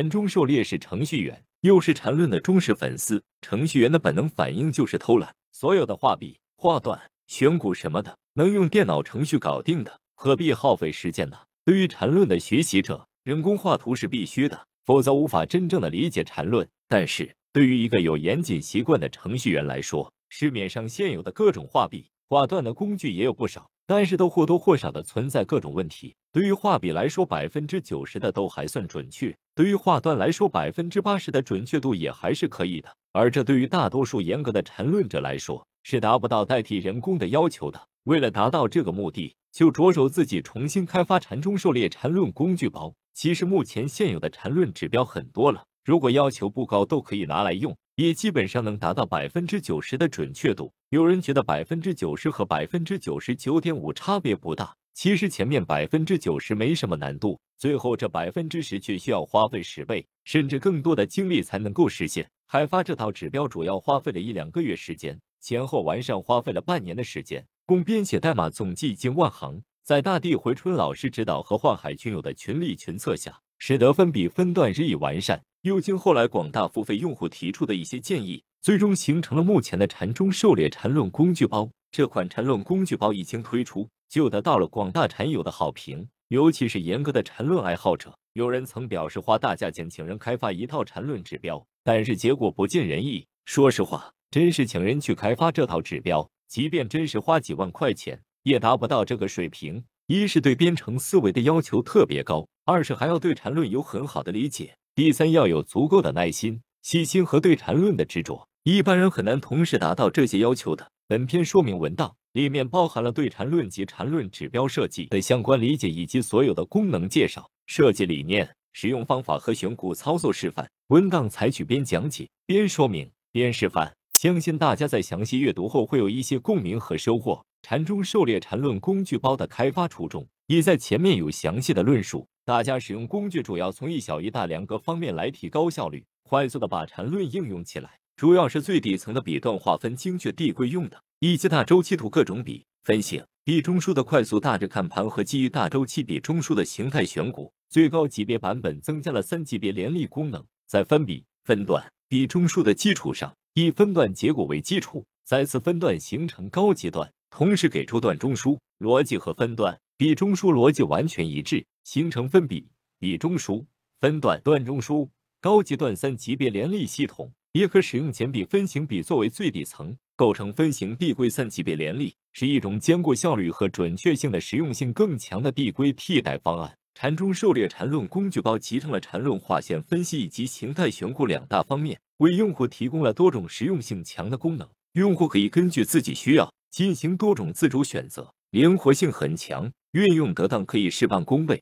陈中狩猎是程序员，又是缠论的忠实粉丝。程序员的本能反应就是偷懒，所有的画笔、画段、选股什么的，能用电脑程序搞定的，何必耗费时间呢？对于缠论的学习者，人工画图是必须的，否则无法真正的理解缠论。但是对于一个有严谨习惯的程序员来说，市面上现有的各种画笔、画段的工具也有不少。但是都或多或少的存在各种问题。对于画笔来说，百分之九十的都还算准确；对于画段来说，百分之八十的准确度也还是可以的。而这对于大多数严格的缠论者来说，是达不到代替人工的要求的。为了达到这个目的，就着手自己重新开发禅中狩猎缠论工具包。其实目前现有的缠论指标很多了，如果要求不高，都可以拿来用。也基本上能达到百分之九十的准确度。有人觉得百分之九十和百分之九十九点五差别不大，其实前面百分之九十没什么难度，最后这百分之十却需要花费十倍甚至更多的精力才能够实现。海发这套指标主要花费了一两个月时间，前后完善花费了半年的时间，共编写代码总计近万行。在大地回春老师指导和幻海群友的群力群策下，使得分笔分段日益完善。又经后来广大付费用户提出的一些建议，最终形成了目前的禅中狩猎禅论工具包。这款禅论工具包一经推出，就得到了广大禅友的好评，尤其是严格的禅论爱好者。有人曾表示花大价钱请人开发一套禅论指标，但是结果不尽人意。说实话，真是请人去开发这套指标，即便真是花几万块钱，也达不到这个水平。一是对编程思维的要求特别高，二是还要对禅论有很好的理解。第三，要有足够的耐心、细心和对缠论的执着，一般人很难同时达到这些要求的。本篇说明文档里面包含了对缠论及缠论指标设计的相关理解，以及所有的功能介绍、设计理念、使用方法和选股操作示范。文档采取边讲解、边说明、边示范，相信大家在详细阅读后会有一些共鸣和收获。禅中狩猎缠论工具包的开发初衷，已在前面有详细的论述。大家使用工具主要从一小一大两个方面来提高效率，快速的把缠论应用起来。主要是最底层的笔段划分精确递归用的，以及大周期图各种笔分型、笔中枢的快速大致看盘和基于大周期笔中枢的形态选股。最高级别版本增加了三级别连立功能，在分笔、分段、笔中枢的基础上，以分段结果为基础，再次分段形成高级段，同时给出段中枢逻辑和分段。笔中枢逻辑完全一致，形成分笔、笔中枢、分段、段中枢、高级段三级别连立系统，也可使用简笔、分型笔作为最底层，构成分型递归三级别联立，是一种兼顾效率和准确性的实用性更强的递归替代方案。禅中狩猎禅论工具包集成了禅论划线分析以及形态选股两大方面，为用户提供了多种实用性强的功能。用户可以根据自己需要进行多种自主选择，灵活性很强。运用得当，可以事半功倍。